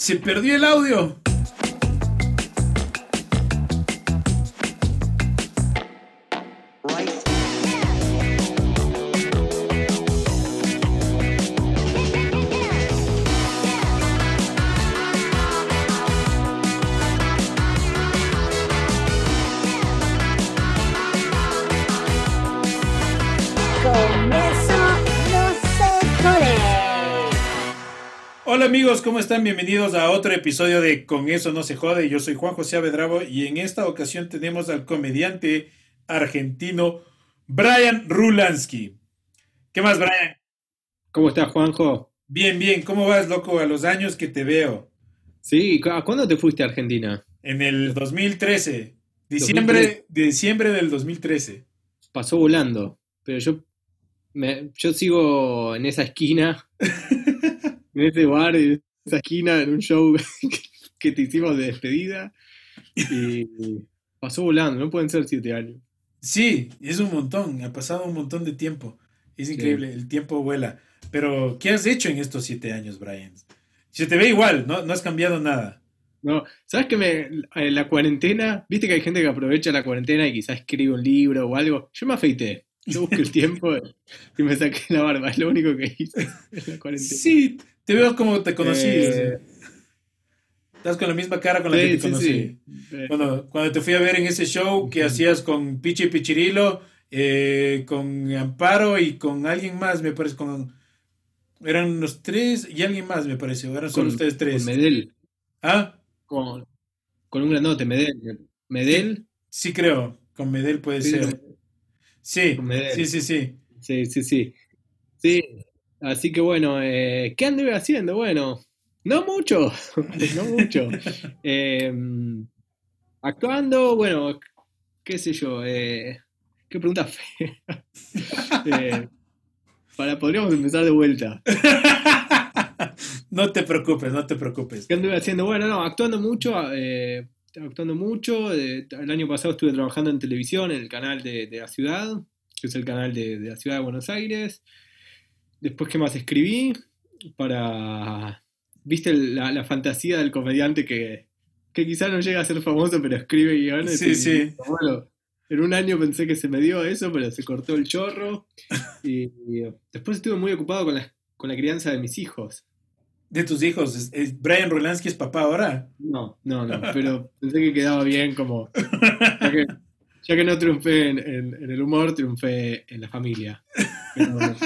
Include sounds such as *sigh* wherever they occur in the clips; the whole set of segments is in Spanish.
Se perdió el audio. Amigos, ¿cómo están? Bienvenidos a otro episodio de Con eso no se jode. Yo soy Juan José Avedravo y en esta ocasión tenemos al comediante argentino Brian Rulansky. ¿Qué más, Brian? ¿Cómo estás, Juanjo? Bien, bien. ¿Cómo vas, loco? A los años que te veo. Sí, ¿a cuándo te fuiste a Argentina? En el 2013. Diciembre, diciembre del 2013. Pasó volando, pero yo, me, yo sigo en esa esquina. *laughs* en ese bar, en esa esquina, en un show *laughs* que te hicimos de despedida. Y pasó volando, no pueden ser siete años. Sí, es un montón, ha pasado un montón de tiempo. Es increíble, el tiempo vuela. Pero, ¿qué has hecho en estos siete años, Brian? Se te ve igual, no, no has cambiado nada. No, ¿sabes que me, en la cuarentena, viste que hay gente que aprovecha la cuarentena y quizás escribe un libro o algo? Yo me afeité. Yo busqué el *laughs* tiempo y me saqué la barba, es lo único que hice en la cuarentena. Sí, te veo como te conocí. Eh... Estás con la misma cara con la sí, que te conocí. sí. Cuando, cuando te fui a ver en ese show que hacías con Pichi Pichirilo, eh, con Amparo y con alguien más, me parece, con... Eran los tres y alguien más, me parece, eran solo Con- ustedes tres. Con Medel. ¿Ah? Con, con un grandote, Medel. Medel. Sí creo, con Medel puede ser. Sí, con Medel. sí, sí, sí. Sí, sí, sí. Sí, así que bueno, eh, ¿qué anduve haciendo? Bueno, no mucho, *laughs* no mucho. Eh, actuando, bueno, qué sé yo, eh, qué pregunta fea. *laughs* Eh, para, podríamos empezar de vuelta. *laughs* no te preocupes, no te preocupes. ¿Qué anduve haciendo? Bueno, no, actuando mucho, eh, actuando mucho. eh, el año pasado estuve trabajando en televisión, en el canal de, de la ciudad, que es el canal de, de la ciudad de Buenos Aires. Después, ¿qué más escribí? Para. ¿Viste la, la fantasía del comediante que, que quizás no llega a ser famoso, pero escribe guiones? Sí, y- sí. Bueno, en un año pensé que se me dio eso, pero se cortó el chorro. *laughs* Y, y después estuve muy ocupado con la, con la crianza de mis hijos. De tus hijos, ¿es- es Brian Rolansky es papá ahora. No, no, no, pero pensé que quedaba bien como... Ya que, ya que no triunfé en, en- en el humor, triunfé en la familia. *laughs* Pero,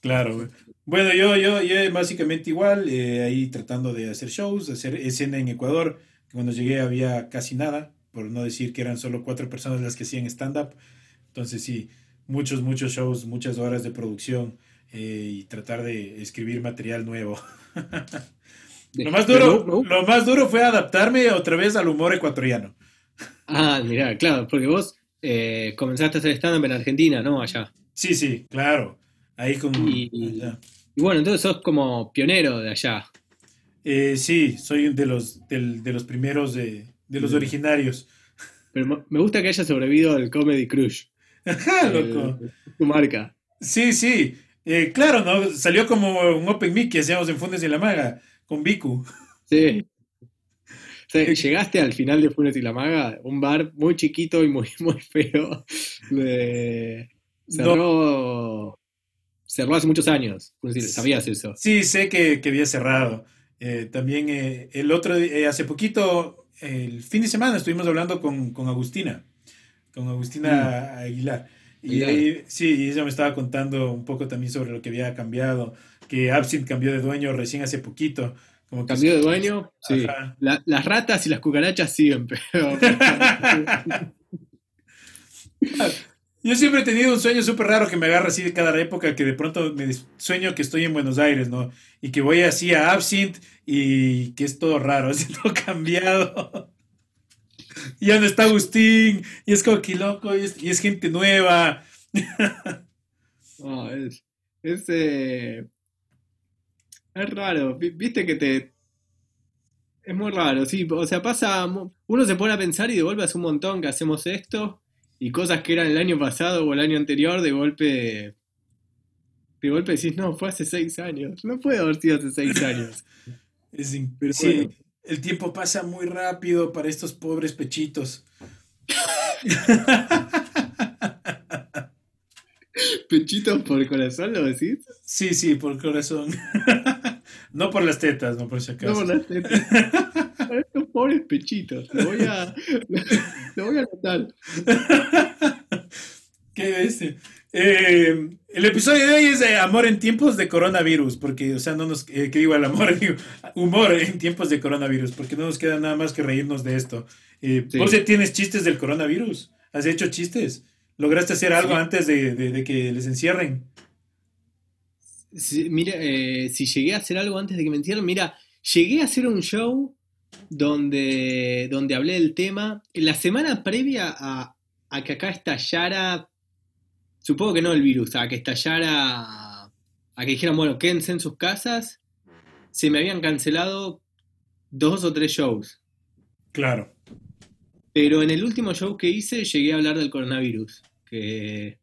Claro, güey. Bueno, yo, yo, yo básicamente igual, eh, ahí tratando de hacer shows, hacer escena en Ecuador. Cuando llegué había casi nada, por no decir que eran solo cuatro personas las que hacían stand-up. Entonces sí, muchos, muchos shows, muchas horas de producción eh, y tratar de escribir material nuevo. de- *laughs* Lo más duro, lo más duro fue adaptarme otra vez al humor ecuatoriano. Ah, mirá, claro, porque vos eh, comenzaste a hacer stand-up en Argentina, ¿no? Allá. Sí, sí, claro. Ahí con... Y- allá. Y bueno, entonces sos como pionero de allá. Eh, sí, soy de los, del- de los primeros, de, de los originarios. Pero me- gusta que haya sobrevivido al Comedy Crush. Ajá, eh, loco. tu marca. Sí, sí. Eh, claro, ¿no? Salió como un Open Mic que hacíamos en Fundes de la Maga con Vicu. Sí. *laughs* O sea, llegaste al final de Funes y la Maga, un bar muy chiquito y muy, *laughs* muy feo. De- Cerró, cerró hace muchos años. ¿Sabías eso? Sí, sé que, que había cerrado. Eh, también eh, el otro, eh, hace poquito, el fin de semana estuvimos hablando con, con Agustina, con Agustina Aguilar. Y ahí, sí, ella me estaba contando un poco también sobre lo que había cambiado, que Absinthe cambió de dueño recién hace poquito. Como que ¿Cambió de dueño? Sí. La- las ratas y las cucarachas siguen, pero... *laughs* *laughs* *laughs* Yo siempre he tenido un sueño súper raro que me agarra así de cada época, que de pronto me sueño que estoy en Buenos Aires, ¿no? Y que voy así a Absinthe y que es todo raro, *laughs* así todo cambiado. Y ya no está Agustín, y es como que loco, y es, y es gente nueva. *laughs* No, es, es, eh, es raro. Vi- Viste que te. Es muy raro, sí. O sea, pasa. Uno se pone a pensar y de golpe hace un montón que hacemos esto. Y cosas que eran el año pasado o el año anterior, de golpe. De golpe decís, no, fue hace seis años. No puede haber sido hace seis *laughs* años. Es sí, bueno. el tiempo pasa muy rápido para estos pobres pechitos. *laughs* Pechitos por corazón, ¿lo decís? Sí, sí, por corazón. *laughs* no por las tetas, no por si acaso. No por las tetas. Estos pobres pechitos. Lo voy a. *laughs* Lo voy a anotar. *laughs* ¿Qué bestia. Eh, el episodio de hoy es amor en tiempos de coronavirus, porque, o sea, no nos, eh, ¿qué digo el amor? *laughs* Digo, humor en tiempos de coronavirus, porque no nos queda nada más que reírnos de esto. Eh, Sí. ¿Vos ya tienes chistes del coronavirus? ¿Has hecho chistes? ¿Lograste hacer algo Sí. antes de, de- de que les encierren? Sí, mira, eh, si llegué a hacer algo antes de que me encierren, mira, llegué a hacer un show donde, donde hablé del tema. La semana previa a, a que acá estallara, supongo que no el virus, a que estallara, a que dijeran, bueno, quédense en sus casas, se me habían cancelado dos o tres shows. Claro. Pero en el último show que hice llegué a hablar del coronavirus, que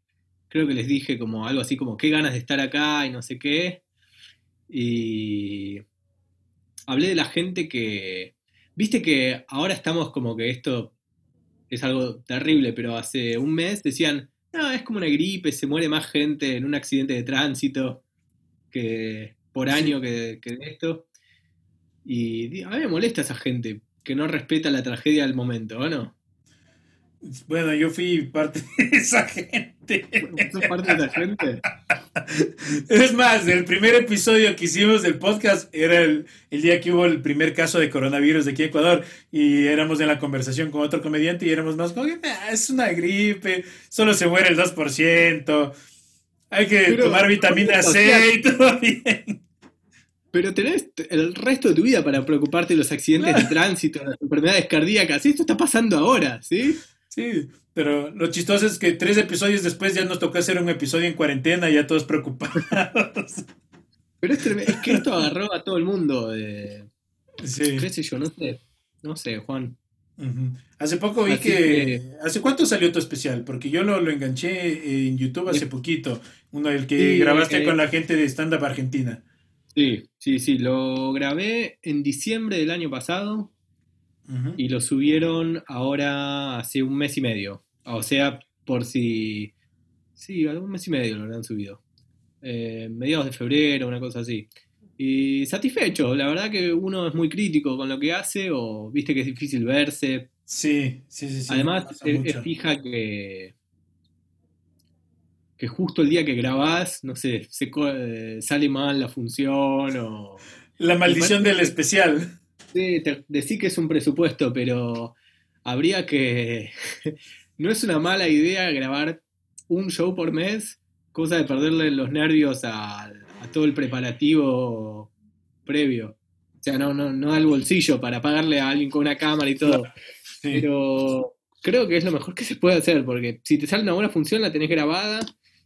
creo que les dije como algo así como qué ganas de estar acá y no sé qué. Y hablé de la gente que, viste que ahora estamos como que esto es algo terrible, pero hace un mes decían, no, es como una gripe, se muere más gente en un accidente de tránsito que por año que, que de esto. Y a mí me molesta esa gente que no respeta la tragedia del momento, ¿o no? Bueno, yo fui parte *laughs* de esa gente. *laughs* ¿Sos parte de esa gente? Es más, el primer episodio que hicimos del podcast era el, el día que hubo el primer caso de coronavirus de aquí en Ecuador y éramos en la conversación con otro comediante y éramos más como, que, "Ah, es una gripe, solo se muere el 2%, hay que Pero, tomar vitamina C y *laughs* todo bien. Pero tenés el resto de tu vida para preocuparte de los accidentes de tránsito, las enfermedades cardíacas. Esto está pasando ahora, ¿sí? Sí, pero lo chistoso es que tres episodios después ya nos tocó hacer un episodio en cuarentena y ya todos preocupados. Pero es, es que esto agarró a todo el mundo. de- Sí. ¿Qué sé yo? No sé. No sé, Juan. Hace poco vi que, que- ¿Hace cuánto salió tu especial? Porque yo lo, lo enganché en YouTube hace poquito. Uno el que Sí, grabaste eh, con la gente de Stand Up Argentina. Sí, sí, sí. Lo grabé en diciembre del año pasado y lo subieron ahora hace un mes y medio. O sea, por si... Sí, un mes y medio lo habrán subido. Eh, mediados de febrero, una cosa así. Y satisfecho, la verdad que uno es muy crítico con lo que hace o viste que es difícil verse. Sí, sí, sí. sí, Además, es, fija que, que justo el día que grabás, no sé, se co- eh, sale mal la función o... La maldición del especial. Sí, te, decí que es un presupuesto, pero habría que... *laughs* no es una mala idea grabar un show por mes, cosa de perderle los nervios a, a todo el preparativo previo. O sea, no, no, no da el bolsillo para pagarle a alguien con una cámara y todo. Sí. Pero creo que es lo mejor que se puede hacer, porque si te sale una buena función la tenés grabada,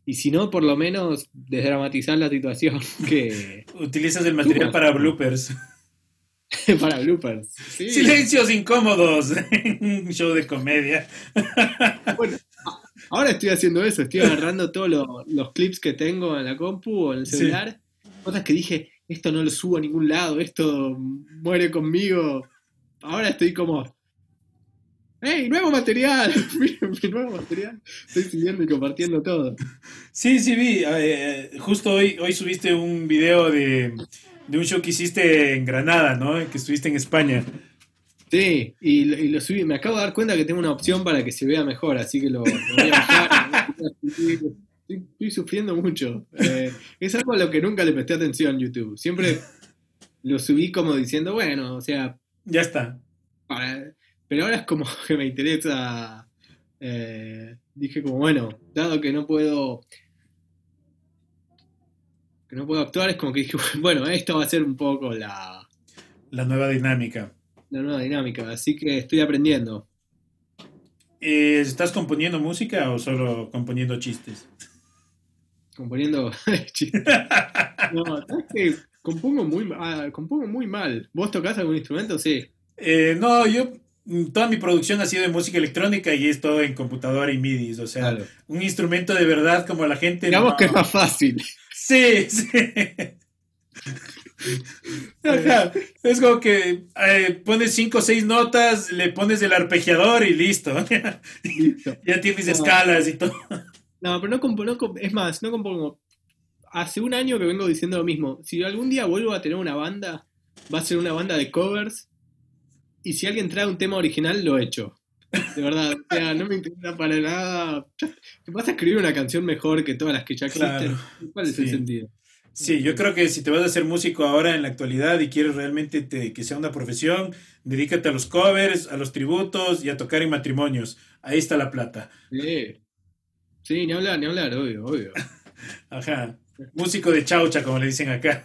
y si no, por lo menos desdramatizar la situación *laughs* que Utilizas el material para bloopers. *laughs* para bloopers. Sí. Silencios incómodos en un show de comedia. Bueno, ahora estoy haciendo eso, estoy agarrando todos lo- los clips que tengo en la compu o en el Sí. celular, cosas que dije, esto no lo subo a ningún lado, esto muere conmigo. Ahora estoy como ¡Hey, nuevo material! *laughs* mi nuevo material. Estoy siguiendo y compartiendo todo. Sí, sí, vi. eh, justo hoy, hoy subiste un video de, de un show que hiciste en Granada, ¿no? Que estuviste en España. Sí, y, lo- y lo subí. Me acabo de dar cuenta que tengo una opción para que se vea mejor, así que lo, lo voy a *laughs* bajar. Estoy, sufriendo mucho. Eh, es algo a lo que nunca le presté atención en YouTube. Siempre lo subí como diciendo, bueno, o sea, Ya está. para- pero ahora es como *laughs* que me interesa. eh, dije como, bueno, dado que no puedo que no puedo actuar, es como que dije, *laughs* bueno, esto va a ser un poco la, La nueva dinámica. la nueva dinámica, así que estoy aprendiendo. Eh, ¿Estás componiendo música o solo componiendo chistes? Componiendo *laughs* chistes. *laughs* No, ¿sabes qué? Compongo muy, ah, compongo muy mal. ¿Vos tocás algún instrumento? Sí. Eh, no, yo mm, toda mi producción ha sido de música electrónica y es todo en computadora y MIDI, o sea, Claro. un instrumento de verdad como la gente. Digamos no. que es más fácil. Sí, sí. Ajá. Es como que eh, pones cinco o seis notas, le pones el arpegiador y listo. Listo. *laughs* ya tienes No. escalas y todo. No, pero no compongo, es más, no compongo. Hace un año que vengo diciendo lo mismo. Si algún día vuelvo a tener una banda, va a ser una banda de covers. Y si alguien trae un tema original, lo echo. De verdad, o sea, no me interesa para nada. ¿Te vas a escribir una canción mejor que todas las que ya existen? Claro. ¿Cuál es Sí. el sentido? Sí, yo creo que si te vas a hacer músico ahora en la actualidad y quieres realmente te- que sea una profesión, dedícate a los covers, a los tributos y a tocar en matrimonios. Ahí está la plata. Sí. Sí, ni hablar, ni hablar, obvio, obvio. *laughs* Ajá. Músico de chaucha, como le dicen acá.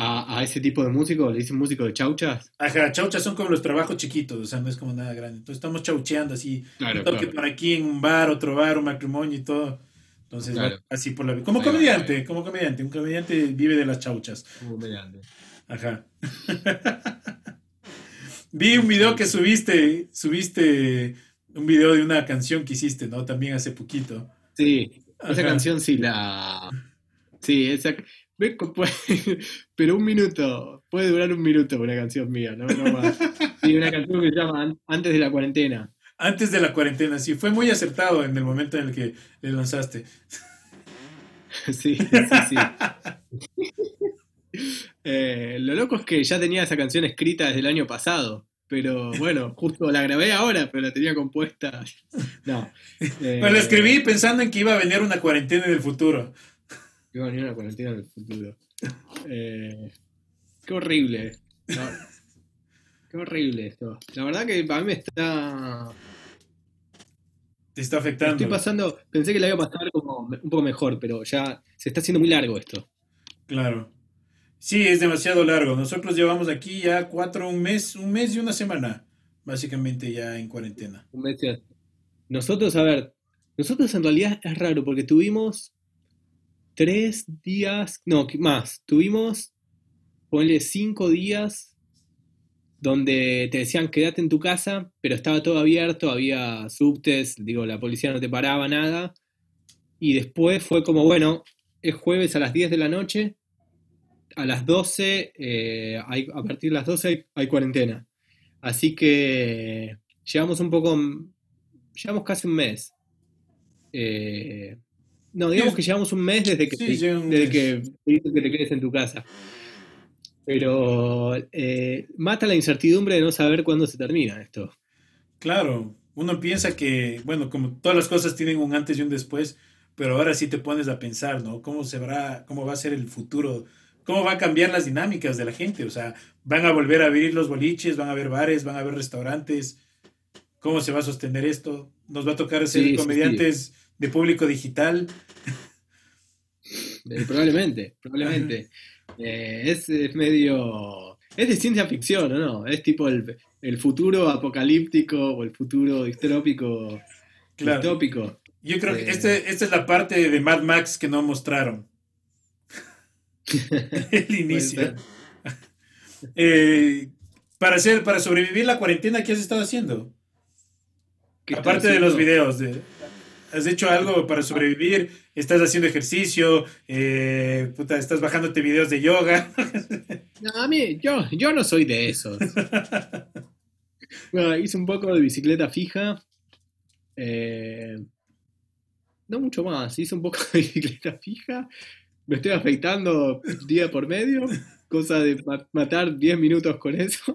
A, a ese tipo de músico le dicen músico de chauchas. Ajá, chauchas son como los trabajos chiquitos, o sea, no es como nada grande. Entonces estamos chaucheando así, Claro, un toque claro. por aquí en un bar, otro bar, un matrimonio y todo. Entonces, Claro. va así por la vida. Como comediante, como comediante. Un comediante vive de las chauchas. Como mediante. Ajá. *laughs* Vi un video que subiste, subiste un video de una canción que hiciste, ¿no? También hace poquito. Sí, esa canción sí la. Sí, esa. Ve co- puede- *laughs* Pero un minuto, puede durar un minuto una canción mía, no, no más. Sí, una canción que se llama An- Antes de la cuarentena. Antes de la cuarentena, sí, fue muy acertado en el momento en el que le lanzaste. *laughs* Sí, sí, sí. *laughs* Eh, lo loco es que ya tenía esa canción escrita desde el año pasado. Pero bueno, justo la grabé ahora, pero la tenía compuesta. No. Eh, Pero la escribí pensando en que iba a venir una cuarentena en el futuro. Iba a venir una cuarentena en el futuro. Eh, qué horrible. No, qué horrible esto. La verdad que a mí me está. Te está afectando. Estoy pasando. Pensé que la iba a pasar como un poco mejor, pero ya se está haciendo muy largo esto. Claro. Sí, es demasiado largo. Nosotros llevamos aquí ya cuatro, un mes, un mes y una semana, básicamente ya en cuarentena. Un mes. Nosotros, a ver, nosotros en realidad es raro porque tuvimos tres días, no, más, tuvimos, ponle cinco días donde te decían quédate en tu casa, pero estaba todo abierto, había subtes, digo, la policía no te paraba nada, y después fue como, bueno, es jueves a las 10 de la noche, a las 12, eh, hay- a partir de las 12 hay, hay cuarentena. Así que llevamos un poco, llevamos casi un mes. Eh, no, digamos Sí, que llevamos un mes desde que, sí, te, desde mes. que que te quedes en tu casa. Pero eh, mata la incertidumbre de no saber cuándo se termina esto. Claro, uno piensa que, bueno, como todas las cosas tienen un antes y un después, pero ahora sí te pones a pensar, ¿no? ¿Cómo se verá, cómo va a ser el futuro? ¿Cómo va a cambiar las dinámicas de la gente? O sea, van a volver a abrir los boliches, van a haber bares, van a haber restaurantes. ¿Cómo se va a sostener esto? Nos va a tocar ser Sí, sí, comediantes de público digital. Eh, probablemente, probablemente. Eh, es, es medio. Es de ciencia ficción, ¿o no? Es tipo el, el futuro apocalíptico o el futuro distrópico. Claro. Distópico. Yo creo que Eh. este, esta es la parte de Mad Max que no mostraron. *laughs* el inicio. *laughs* para hacer, para sobrevivir la cuarentena, ¿qué has estado haciendo? ¿Qué está Aparte de los videos, de- ¿has hecho algo para sobrevivir? ¿Estás haciendo ejercicio? Eh, puta, ¿Estás bajándote videos de yoga? *laughs* No, a mí, yo, yo no soy de esos. *laughs* Bueno, hice un poco de bicicleta fija. Eh, no mucho más. Hice un poco *laughs* de bicicleta fija. Me estoy afeitando día por medio. Cosa de ma- matar 10 minutos con eso.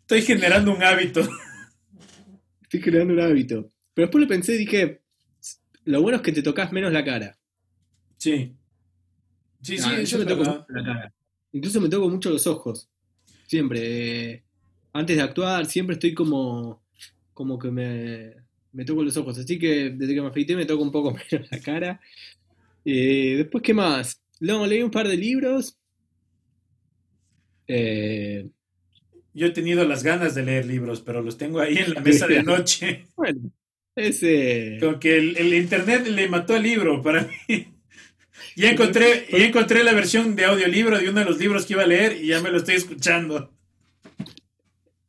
Estoy generando un hábito. Estoy creando un hábito. Pero después lo pensé y dije, lo bueno es que te tocas menos la cara. Sí. Sí, sí, Ah, eso yo me toco mucho la cara. Incluso me toco mucho los ojos. Siempre. eh, antes de actuar, siempre estoy como. como que me, me toco los ojos. Así que desde que me afeité me toco un poco *laughs* menos la cara. Eh, después, ¿qué más? No, leí un par de libros. Eh, Yo he tenido las ganas de leer libros, pero los tengo ahí en la mesa de *laughs* noche. bueno, ese. Como que el, el internet le mató al libro para mí. *laughs* Ya encontré, ya encontré la versión de audiolibro de uno de los libros que iba a leer y ya me lo estoy escuchando.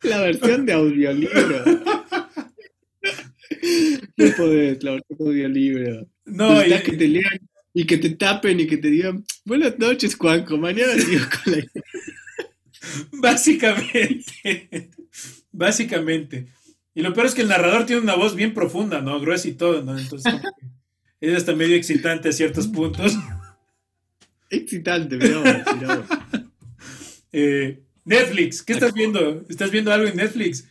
La versión de audiolibro. *laughs* No podés, la versión de audiolibro. No, y- Necesitas que te lean y que te tapen y que te digan buenas noches, Juanco. Mañana sigo *laughs* con la básicamente. básicamente. Y lo peor es que el narrador tiene una voz bien profunda, ¿no? Gruesa y todo, ¿no? Entonces, es hasta medio excitante a ciertos puntos. excitante, pero- *laughs* Eh, Netflix, ¿qué estás viendo? ¿Estás viendo algo en Netflix?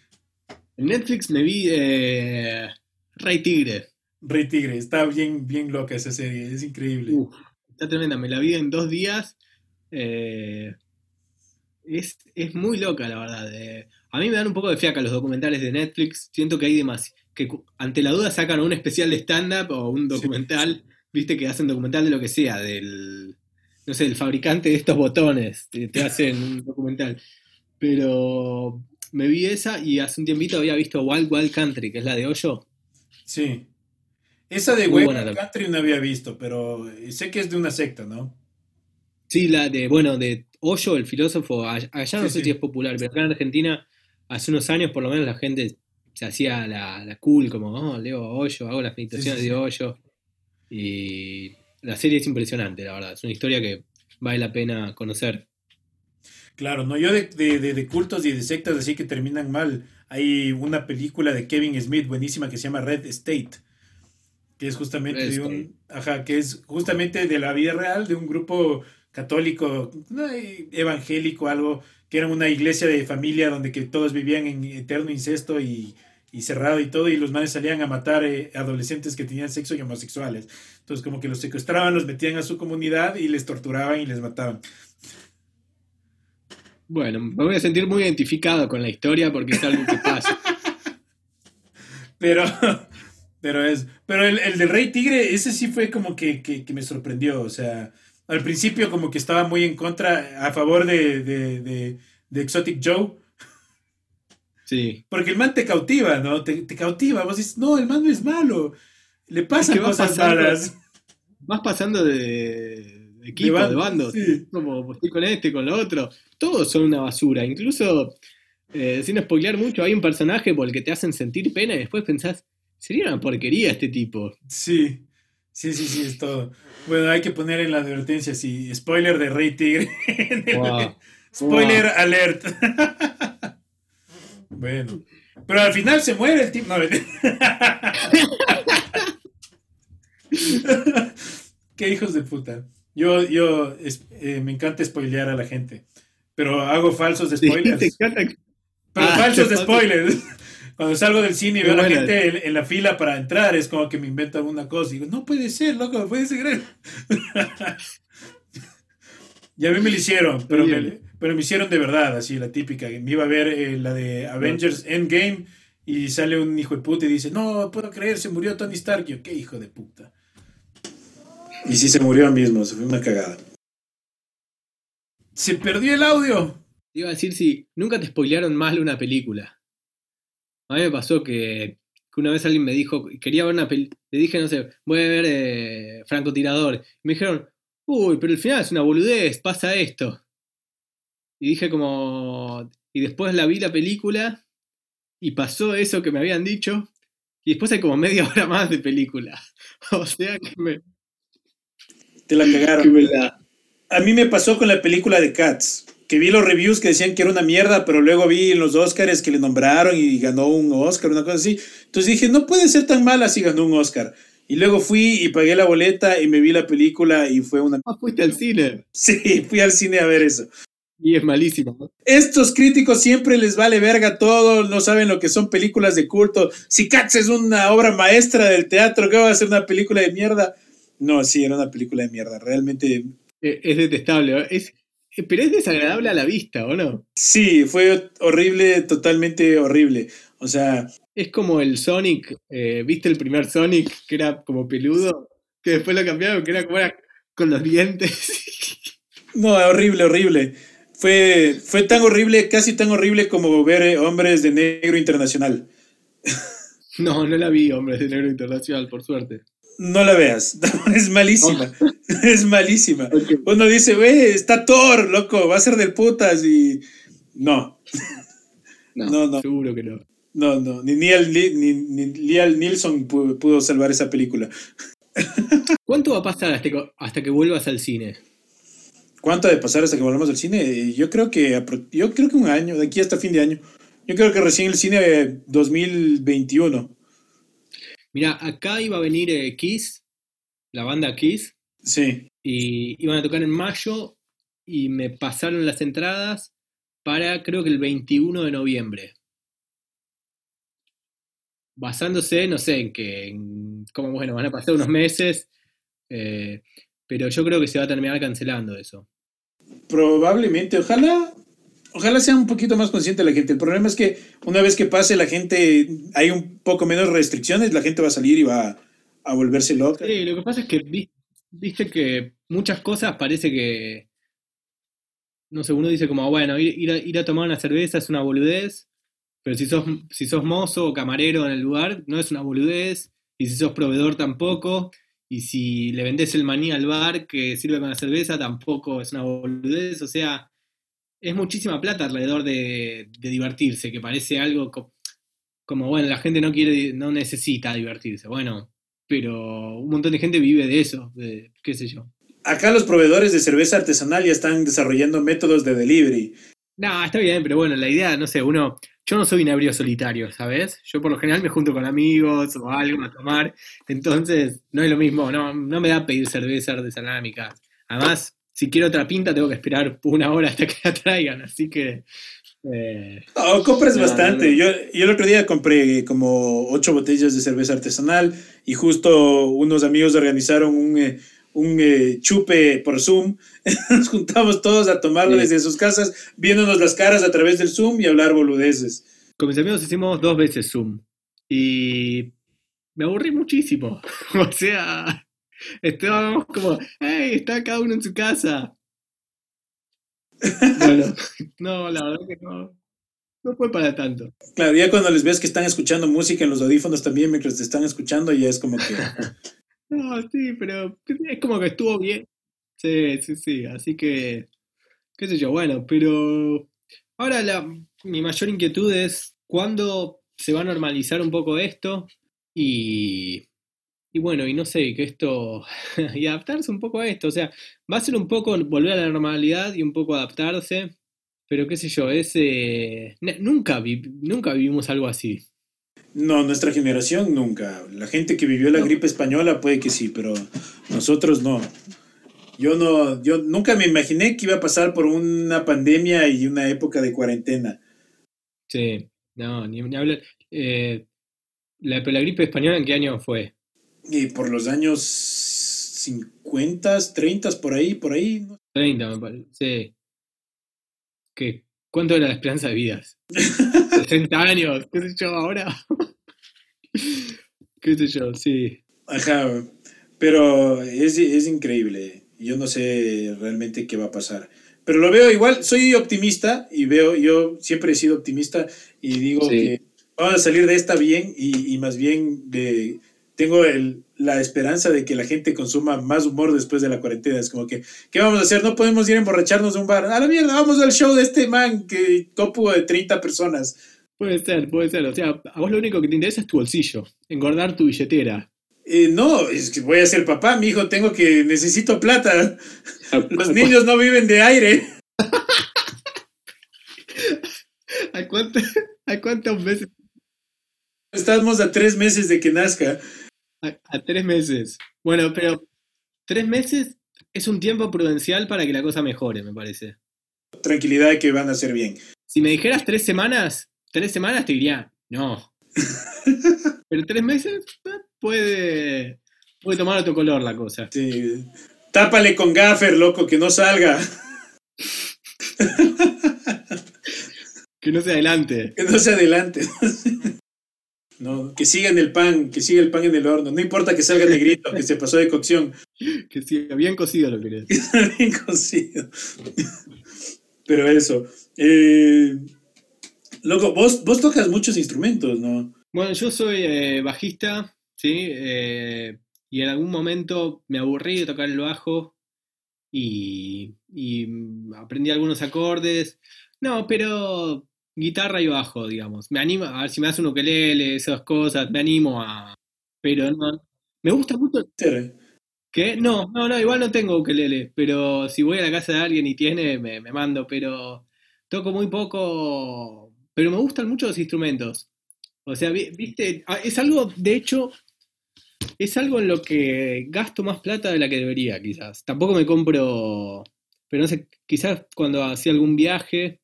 En Netflix me vi eh, Rey Tigre. Rey Tigre, está bien, bien loca esa serie, es increíble. Uf, está tremenda, me la vi en dos días. Eh, es, es muy loca, la verdad. eh. A mí me dan un poco de fiaca los documentales de Netflix. Siento que hay demasiado. Que ante la duda sacan un especial de stand-up o un documental. Viste que hacen documental de lo que sea, del. No sé, el fabricante de estos botones. Te, te *laughs* hacen un documental. Pero me vi esa y hace un tiempito había visto Wild Wild Country, que es la de Hoyo. Sí. Esa de Muy también. Country no había visto, pero sé que es de una secta, ¿no? Sí, la de, bueno, de Hoyo, el filósofo, all- allá no Sí, sé sí. si es popular, pero acá en Argentina, hace unos años por lo menos la gente se hacía la, la cool, como, oh, leo Hoyo, hago las meditaciones sí, sí. de Hoyo. Y la serie es impresionante, la verdad. Es una historia que vale la pena conocer. Claro, no, yo de, de- de- de cultos y de sectas así que terminan mal. Hay una película de Kevin Smith buenísima que se llama Red State, que es justamente Red de un, ajá, que es justamente de la vida real de un grupo católico, no, eh, evangélico, algo, que era una iglesia de familia donde que todos vivían en eterno incesto y, y cerrado y todo, y los manes salían a matar eh, adolescentes que tenían sexo y homosexuales. Entonces como que los secuestraban, los metían a su comunidad y les torturaban y les mataban. Bueno, me voy a sentir muy identificado con la historia porque es algo que pasa. *laughs* Pero, pero es, pero el, el del Rey Tigre, ese sí fue como que, que, que me sorprendió. O sea, al principio como que estaba muy en contra, a favor de, de, de, de Exotic Joe. Sí. Porque el man te cautiva, ¿no? Te, te cautiva. Vos dices, no, el man no es malo. Le pasan que va cosas pasando- malas. Vas pasando de, equipo, De de, bando, bandos. sí. Como estoy con este, con lo otro. Todos son una basura. Incluso, eh, sin spoilear mucho, hay un personaje por el que te hacen sentir pena y después pensás, sería una porquería este tipo. Sí, sí, sí, sí, es todo. Bueno, hay que poner en la advertencia, sí, spoiler de Rey Tigre. *laughs* Wow. Spoiler alert. *laughs* bueno, pero al final se muere el tipo. No, *laughs* Qué hijos de puta. Yo, yo es- eh, me encanta spoilear a la gente, pero hago falsos spoilers. encanta- Pero Ah, falsos de spoilers. Cuando salgo del cine y veo a la buena. gente en, en la fila para entrar, es como que me invento alguna cosa y digo, no puede ser, loco, puede ser. *laughs* y a mí me lo hicieron, pero me, pero me hicieron de verdad, así, la típica. Me iba a ver eh, la de Avengers Endgame y sale un hijo de puta y dice, no puedo creer, se murió Tony Stark. Yo, qué hijo de puta. Y sí se murió mismo, se fue una cagada. Se perdió el audio. Te iba a decir si nunca te spoilearon mal una película. A mí me pasó que, que una vez alguien me dijo, quería ver una película, le dije, no sé, voy a ver eh, Francotirador. Y me dijeron, uy, pero el final es una boludez, pasa esto. Y dije como, y después la vi la película y pasó eso que me habían dicho. Y después hay como media *laughs* hora más de película. *laughs* O sea que me, Te la *laughs* cagaron. que me la- A mí me pasó con la película de Cats, que vi los reviews que decían que era una mierda, pero luego vi en los Oscars que le nombraron y ganó un Oscar, una cosa así. Entonces dije, no puede ser tan mala si ganó un Oscar. Y luego fui y pagué la boleta y me vi la película y fue una... Ah, fuiste al cine. Sí, *laughs* fui al cine a ver eso. Y es malísimo. ¿no? Estos críticos siempre les vale verga todo, no saben lo que son películas de culto. Si Cats es una obra maestra del teatro, ¿qué va a ser una película de mierda? No, sí, era una película de mierda. Realmente Eh, Es detestable. ¿no? Es, eh, pero es desagradable a la vista, ¿o no? Sí, fue horrible, totalmente horrible. O sea, Es como el Sonic. eh, ¿Viste el primer Sonic que era como peludo? Que después lo cambiaron, que era como era con los dientes. *laughs* no, horrible, horrible. Fue, fue tan horrible, casi tan horrible como ver eh, Hombres de Negro Internacional. *laughs* no, no la vi, hombre, de negro internacional, por suerte. No la veas, *laughs* es malísima, *laughs* es malísima. Uno dice, güey, está Thor, loco, va a ser del putas y... No, *laughs* No, no. Seguro que no. no, no, ni Liam, ni, ni Liam Neeson pu- pudo salvar esa película. ¿Cuánto va a pasar hasta que, hasta que vuelvas al cine? ¿Cuánto ha de pasar hasta que volvamos al cine? Eh, Yo creo que yo creo que un año, de aquí hasta fin de año. Yo creo que recién el cine eh, 2021. Mira, acá iba a venir eh, Kiss, la banda Kiss, Sí. y iban a tocar en mayo y me pasaron las entradas para creo que el 21 de noviembre. Basándose, no sé, en que, en cómo, bueno, van a pasar unos meses, eh, pero yo creo que se va a terminar cancelando eso. Probablemente, ojalá, ojalá sea un poquito más consciente la gente. El problema es que una vez que pase la gente, hay un poco menos restricciones, la gente va a salir y va a, volverse loca. Sí, lo que pasa es que vi- viste que muchas cosas parece que, no sé, uno dice como, bueno, ir, a, tomar una cerveza es una boludez, pero si sos, si sos mozo o camarero en el lugar, no es una boludez, y si sos proveedor tampoco, y si le vendés el maní al bar que sirve con la cerveza tampoco es una boludez, o sea, es muchísima plata alrededor de, de divertirse, que parece algo co- como, bueno, la gente no quiere, no necesita divertirse, bueno, pero un montón de gente vive de eso, de qué sé yo. Acá los proveedores de cerveza artesanal ya están desarrollando métodos de delivery. No, está bien, pero bueno, la idea, no sé, uno, yo no soy un ebrio solitario, ¿sabes? Yo por lo general me junto con amigos o algo a tomar, entonces no es lo mismo, no, no me da pedir cerveza artesanal a mi casa. Además, si quiero otra pinta tengo que esperar una hora hasta que la traigan, así que... eh, No, compras No, bastante. no, Yo, yo el otro día compré como ocho botellas de cerveza artesanal y justo unos amigos organizaron un, eh, un eh, chupe por Zoom. *laughs* Nos juntamos todos a tomarlo Sí. desde sus casas, viéndonos las caras a través del Zoom y hablar boludeces. con mis amigos hicimos dos veces Zoom y me aburrí muchísimo. *laughs* O sea, estábamos como, hey, está cada uno en su casa. Bueno, *laughs* *laughs* no, la verdad que no, no fue para tanto. Claro, ya cuando les ves que están escuchando música en los audífonos también mientras te están escuchando, ya es como que... *laughs* No, sí, pero es como que estuvo bien. Sí, sí, sí, así que, qué sé yo, bueno, pero ahora la, mi mayor inquietud es cuándo se va a normalizar un poco esto y, y bueno, y no sé, que esto, *laughs* y adaptarse un poco a esto, o sea, va a ser un poco volver a la normalidad y un poco adaptarse, pero qué sé yo, es, eh, nunca, vi- nunca vivimos algo así. No, nuestra generación nunca. La gente que vivió la No. gripe española puede que sí, pero nosotros no. Yo no, yo nunca me imaginé que iba a pasar por una pandemia y una época de cuarentena. Sí, no, ni, ni hablar. Eh, la, pero la gripe española, ¿en qué año fue? Y por los años 50, 30, por ahí, por ahí. ¿no? 30, me parece. Sí. ¿Qué? ¿Cuánto era la esperanza de vidas? *laughs* 60 años, qué sé yo, ahora. *laughs* qué sé yo, sí. Ajá, pero es, es increíble. Yo no sé realmente qué va a pasar. Pero lo veo igual, soy optimista y veo, yo siempre he sido optimista y digo Sí. que vamos a salir de esta bien y, y más bien de, tengo el- la esperanza de que la gente consuma más humor después de la cuarentena. Es como que, ¿qué vamos a hacer? No podemos ir a emborracharnos a un bar. A la mierda, vamos al show de este man que copo de 30 personas. Puede ser, puede ser. O sea, a vos lo único que te interesa es tu bolsillo, engordar tu billetera. Eh, no, es que voy a ser papá, mi hijo, tengo que, necesito plata. *laughs* Los niños no viven de aire. *laughs* ¿A, cuánto, ¿A cuántos meses? Estamos a tres meses de que nazca. A, a tres meses. Bueno, pero tres meses es un tiempo prudencial para que la cosa mejore, me parece. Tranquilidad de que van a ser bien. Si me dijeras tres semanas, tres semanas te diría, no. *laughs* Pero tres meses eh, puede, puede tomar otro color la cosa. Sí. Tápale con gaffer, loco, que no salga. *laughs* Que no se adelante. Que no se adelante. *laughs* No, que siga en el pan, que siga el pan en el horno. No importa que salga negrito, que se pasó de cocción. *laughs* Que siga bien cocido lo. Que salga *laughs* bien cocido. Pero eso. Eh, loco, vos, vos tocas muchos instrumentos, ¿no? Bueno, yo soy eh, bajista, ¿sí? Eh, y en algún momento me aburrí de tocar el bajo y, y aprendí algunos acordes. No, pero guitarra y bajo, digamos. Me animo, a ver si me hace un ukelele, esas cosas, me animo a... Pero no, me gusta mucho... ¿Qué? No, no, no, igual no tengo ukelele, pero si voy a la casa de alguien y tiene, me, me mando, pero toco muy poco, pero me gustan mucho los instrumentos. O sea, vi- viste, Ah, es algo, de hecho, es algo en lo que gasto más plata de la que debería, quizás. Tampoco me compro, pero no sé, quizás cuando hacía algún viaje,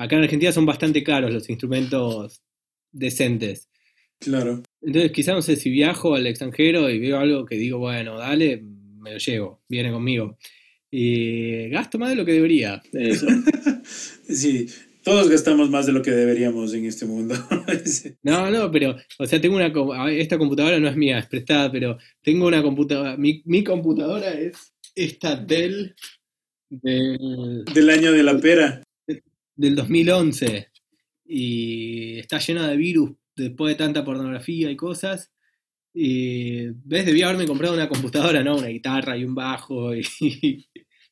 acá en Argentina son bastante caros los instrumentos decentes. Claro. Entonces, quizás no sé si viajo al extranjero y veo algo que digo, bueno, dale, me lo llevo, viene conmigo. Y gasto más de lo que debería. Eso. *laughs* Sí, todos gastamos más de lo que deberíamos en este mundo. *laughs* No, no, pero, o sea, tengo una, esta computadora no es mía, es prestada, pero tengo una computadora, mi, mi computadora es esta Dell del, Del año de la pera. Del 2011 y está llena de virus después de tanta pornografía y cosas. Y, ¿ves? Debía haberme comprado una computadora, ¿no? Una guitarra y un bajo. *laughs* Y,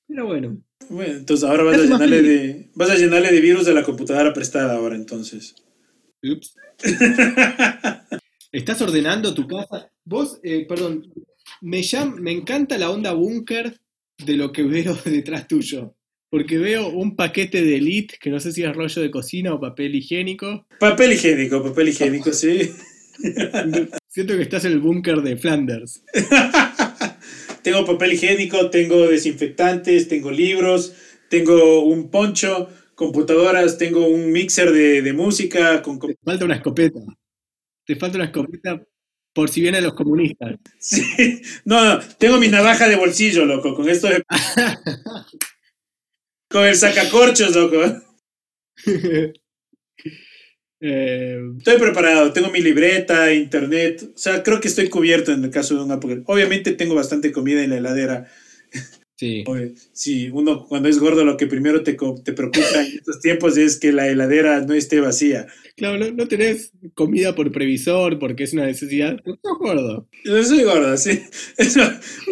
pero bueno, Bueno, entonces ahora vas a llenarle de, vas a llenarle de virus de la computadora prestada ahora entonces. Ups. *laughs* ¿Estás ordenando tu casa? Vos, eh, perdón, me, llam- me encanta la onda búnker de lo que veo *laughs* detrás tuyo. Porque veo un paquete de Elite, que no sé si es rollo de cocina o papel higiénico. Papel higiénico, papel higiénico, sí. *laughs* Siento que estás en el búnker de Flanders. *laughs* tengo papel higiénico, tengo desinfectantes, tengo libros, tengo un poncho, computadoras, tengo un mixer de, de música. Con, Te falta una escopeta. Te falta una escopeta por si vienen los comunistas. *laughs* Sí. No, no, tengo mi navaja de bolsillo, loco, con esto de- Con el sacacorchos, loco. *laughs* Eh, Estoy preparado, tengo mi libreta, internet, o sea, creo que estoy cubierto en el caso de un apocalipsis. Obviamente tengo bastante comida en la heladera. Sí. Sí, uno cuando es gordo lo que primero te, te preocupa en estos tiempos es que la heladera no esté vacía. Claro, no, no tenés comida por previsor porque es una necesidad. No sos gordo. Yo soy gordo, sí. *laughs* Eso,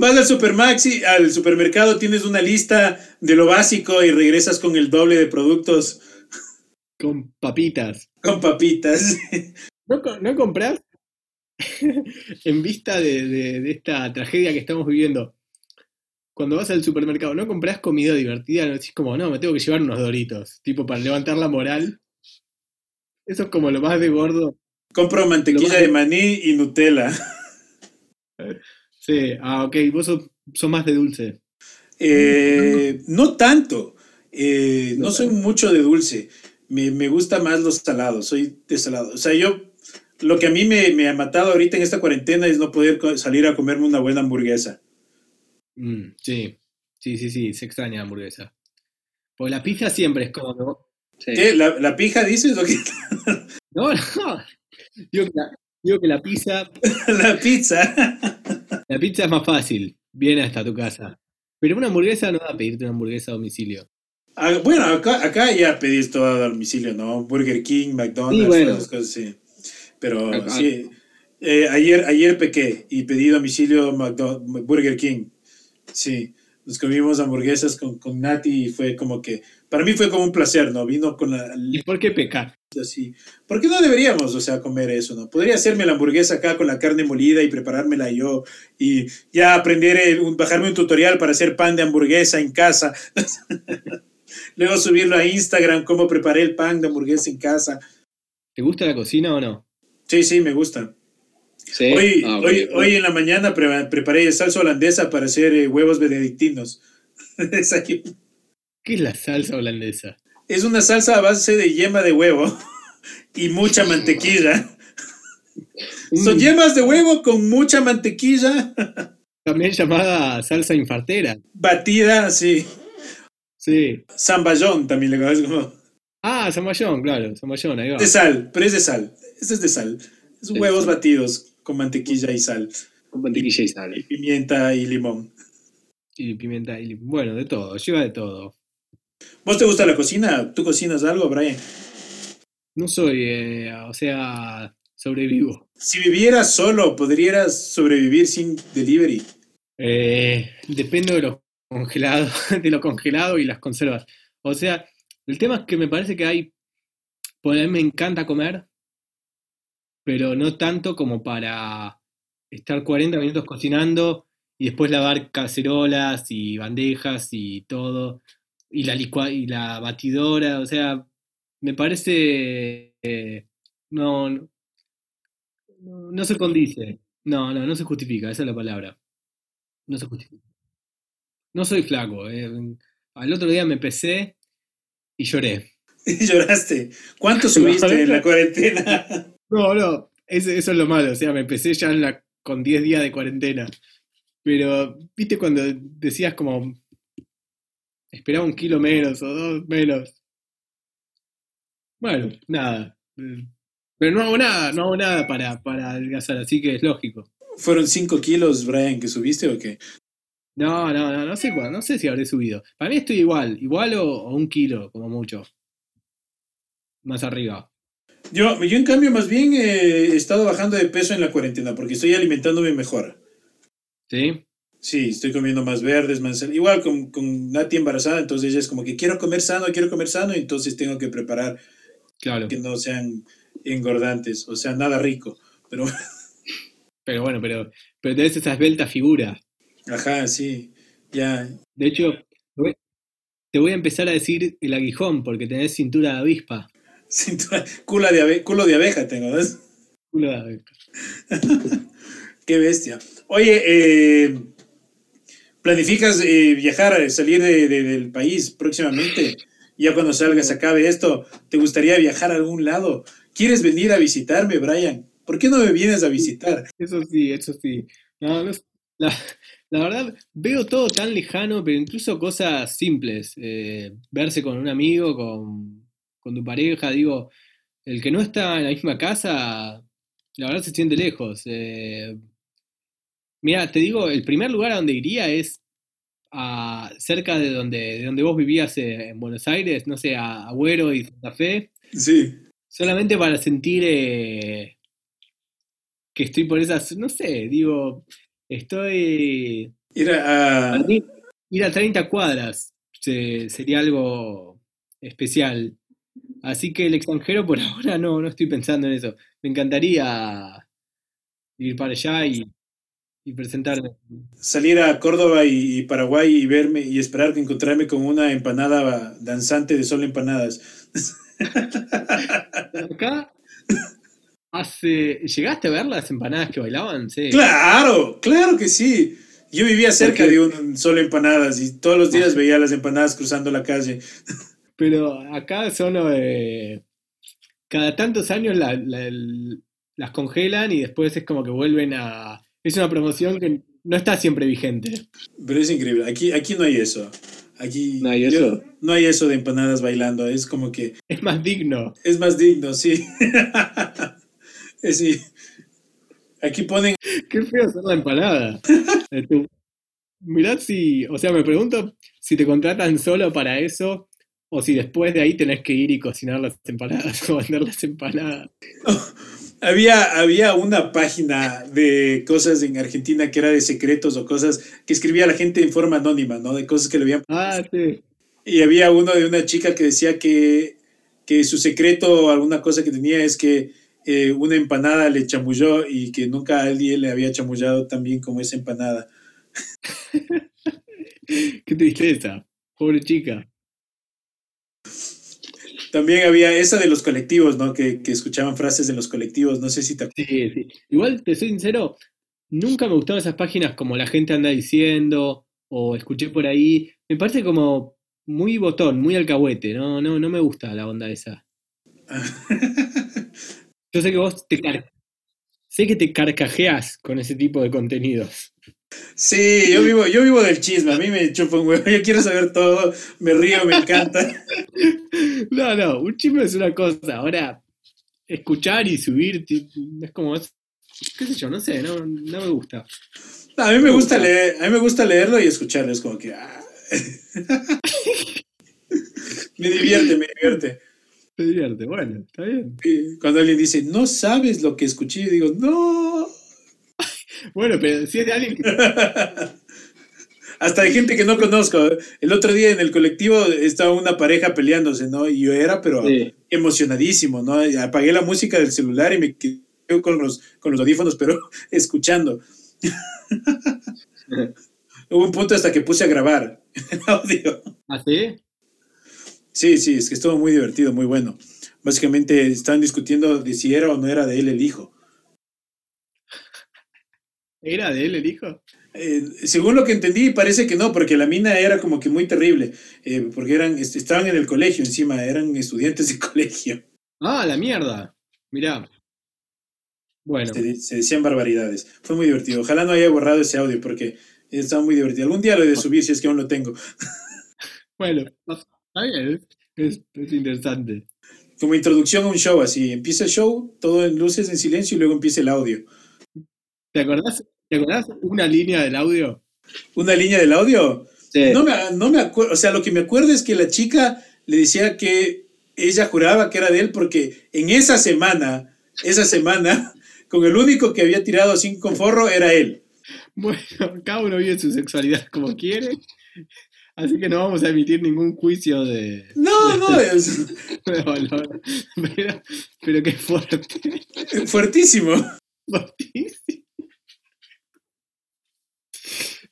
vas al supermaxi, al supermercado, tienes una lista de lo básico y regresas con el doble de productos Con papitas. con papitas. ¿No, no comprás? *laughs* en vista de, de- de esta tragedia que estamos viviendo, cuando vas al supermercado, ¿no comprás comida divertida? No decís como, no, me tengo que llevar unos doritos, tipo para levantar la moral. Eso es como lo más de gordo. Compro mantequilla de maní y Nutella. Sí, ah, ok, vos sos, sos más de dulce. Eh, no tanto. Eh, no No soy mucho de dulce. Me, me gusta más los salados. Soy de salado. O sea, yo. Lo que a mí me, me ha matado ahorita en esta cuarentena es no poder salir a comerme una buena hamburguesa. Mm, sí, sí, sí, sí, se extraña la hamburguesa. Porque la pizza siempre es como, ¿no? Sí. ¿Qué? ¿La, la pija dices? ¿O qué? *laughs* No, no. Digo que la, digo que la pizza, *laughs* la pizza. la pizza es más fácil, viene hasta tu casa. Pero una hamburguesa no da a pedirte una hamburguesa a domicilio. Ah, bueno, acá, acá ya pedís todo a domicilio, ¿no? Burger King, McDonald's, Sí, bueno. todas esas cosas, sí. Pero Acá- sí. Eh, ayer, ayer pequé y pedí domicilio McDo- Burger King. Sí. Nos comimos hamburguesas con, con Nati y fue como que. Para mí fue como un placer, ¿no? Vino con la. ¿Y por qué pecar? Así. ¿Por qué no deberíamos, o sea, comer eso, no? Podría hacerme la hamburguesa acá con la carne molida y preparármela yo y ya aprender, el- un- bajarme un tutorial para hacer pan de hamburguesa en casa. *laughs* Luego subirlo a Instagram, cómo preparé el pan de hamburguesa en casa. ¿Te gusta la cocina o no? Sí, sí, me gusta. Sí. Hoy, Ah, hoy, ok. hoy en la mañana pre- preparé salsa holandesa para hacer eh, huevos benedictinos. *laughs* ¿Qué es la salsa holandesa? es una salsa a base de yema de huevo *laughs* y mucha mantequilla. Son Mm, yemas de huevo con mucha mantequilla *laughs* También llamada salsa infartera. batida, sí. Sí. Zamballón también le conozco como Ah, zamballón, claro, zamballón, ahí va. de sal, pero es de sal. Este es de sal. Es Sí. huevos batidos con mantequilla y sal, Con mantequilla y sal. y pimienta y limón. Y pimienta, y bueno, de todo, lleva de todo. ¿Vos te gusta la cocina? ¿Tú cocinas algo, Brian? No soy, eh, o sea, sobrevivo. Si vivieras solo, ¿podrías sobrevivir sin delivery? Eh, dependo de lo congelado, *laughs* de lo congelado y las conservas. O sea, el tema es que me parece que hay, por ahí me encanta comer, pero no tanto como para estar 40 minutos cocinando y después lavar cacerolas y bandejas y todo, y la licua y la batidora, o sea, me parece eh, no, no, no se condice. No, no, no se justifica, esa es la palabra. No se justifica. No soy flaco. eh. Al otro día me pesé y lloré. *laughs* Y lloraste. ¿Cuánto *laughs* subiste en la cuarentena? No, no, eso, eso es lo malo. O sea, me pesé ya en la, con 10 días de cuarentena. Pero, ¿viste cuando decías como, esperaba un kilo menos o dos menos? Bueno, nada. Pero no hago nada, no hago nada para, para adelgazar, así que es lógico. ¿Fueron 5 kilos, Brian, que subiste o qué? No, no, no, no sé cuál, no sé si habré subido. Para mí estoy igual, igual o, o un kilo, como mucho. Más arriba. Yo, yo en cambio, más bien eh, he estado bajando de peso en la cuarentena porque estoy alimentándome mejor. ¿Sí? Sí, estoy comiendo más verdes, más... Igual con, con Nati embarazada, entonces ella es como que quiero comer sano, quiero comer sano, entonces tengo que preparar Claro. que no sean engordantes, o sea, nada rico. Pero, *laughs* Pero bueno, pero, pero tenés esa esbelta figura. ajá, sí, ya. De hecho, te voy- te voy a empezar a decir el aguijón porque tenés cintura de avispa. Cintura- culo, de abe- culo de abeja tengo, ¿no? Culo de abeja. *laughs* Qué bestia. Oye, eh, ¿planificas eh, viajar, eh, salir de- de- del país próximamente? Ya cuando salgas, acabe esto, ¿te gustaría viajar a algún lado? ¿Quieres venir a visitarme, Brian? ¿Por qué no me vienes a visitar? Eso sí, eso sí. No, no es- la, la verdad, veo todo tan lejano, pero incluso cosas simples. eh, verse con un amigo, con, con tu pareja, digo, el que no está en la misma casa, la verdad se siente lejos. eh. mira, te digo, el primer lugar a donde iría es a, cerca de donde, de donde vos vivías eh, en Buenos Aires, no sé, a Agüero y Santa Fe. Sí. Solamente para sentir eh, que estoy por esas, no sé, digo, estoy... Ir a... ir a 30 cuadras se- sería algo especial. Así que el extranjero por *laughs* ahora no, no estoy pensando en eso. Me encantaría ir para allá y, y presentarme. salir a Córdoba y, y Paraguay y verme y esperar que encontrarme con una empanada danzante de solo empanadas. *laughs* Acá, hace, ¿llegaste a ver las empanadas que bailaban? Sí. Claro, claro que sí. Yo vivía cerca de un solo empanadas y todos los días veía las empanadas cruzando la calle. *laughs* Pero acá son eh, cada tantos años la- la- el- las congelan y después es como que vuelven a... Es una promoción que no está siempre vigente. Pero es increíble. Aquí, aquí no hay eso. Aquí ¿No hay yo- eso? no hay eso de empanadas bailando. Es como que Es más digno. es más digno, sí. *laughs* Es sí. Aquí ponen Qué feo hacer la empanada. *laughs* Mirá si, o sea, me pregunto si te contratan solo para eso o si después de ahí tenés que ir y cocinar las empanadas *laughs* o vender las empanadas. *laughs* Había, había una página de cosas en Argentina que era de secretos o cosas que escribía la gente en forma anónima, ¿no? De cosas que le habían... Ah, sí. Y había uno de una chica que decía que, que su secreto o alguna cosa que tenía es que eh, una empanada le chamulló y que nunca a alguien le había chamullado tan bien como esa empanada. *laughs* Qué tristeza. Pobre chica. También había esa de los colectivos, ¿no? Que, que escuchaban frases de los colectivos, no sé si te Sí, sí. Igual, te soy sincero, nunca me gustaron esas páginas como la gente anda diciendo o escuché por ahí. Me parece como muy botón, muy alcahuete, no, no, no me gusta la onda esa. *laughs* Yo sé que vos te car- sé que te carcajeas con ese tipo de contenidos. Sí, yo vivo, yo vivo del chisme, a mí me chupa un huevo, yo quiero saber todo, me río, me encanta. *laughs* No, no, un chisme es una cosa. Ahora, escuchar y subir es como. qué sé yo, no sé, no, no me gusta. A mí me gusta leer, a mí me gusta leerlo y escucharlo, es como que ah. *laughs* me divierte, me divierte. Te divierte, bueno, está bien. Y Cuando alguien dice, no sabes lo que escuché, yo digo, no. *laughs* Bueno, pero si es de alguien que. *laughs* *laughs* Hasta de gente que no conozco. El otro día en el colectivo estaba una pareja peleándose, ¿no? Y yo era, pero Sí. emocionadísimo, ¿no? Apagué la música del celular y me quedé con los, con los audífonos, pero escuchando. Hubo un punto hasta que puse a grabar el audio. ¿Así? Sí, sí, es que estuvo muy divertido, muy bueno. Básicamente estaban discutiendo de si era o no era de él el hijo. ¿Era de él el hijo? Eh, según lo que entendí, parece que no, porque la mina era como que muy terrible, eh, porque eran, est- estaban en el colegio encima, eran estudiantes de *laughs* colegio, Ah, la mierda. Mirá. Bueno, se, se decían barbaridades. Fue muy divertido. Ojalá no haya borrado ese audio porque estaba muy divertido. Algún día lo he de subir si es que aún lo tengo. *laughs* bueno, bien, es, es interesante. Como introducción a un show, así empieza el show, todo en luces, en silencio y luego empieza el audio. ¿Te acordás, ¿Te acordás una línea del audio? ¿Una línea del audio? Sí. No me, no me acuerdo, o sea, lo que me acuerdo es que la chica le decía que ella juraba que era de él porque en esa semana, esa semana, *laughs* con el único que había tirado sin conforro era él. Bueno, cada uno vive su sexualidad como quiere, así que no vamos a emitir ningún juicio de, No, no, es *laughs* de valor. Pero, pero qué fuerte. fuertísimo. Fuertísimo.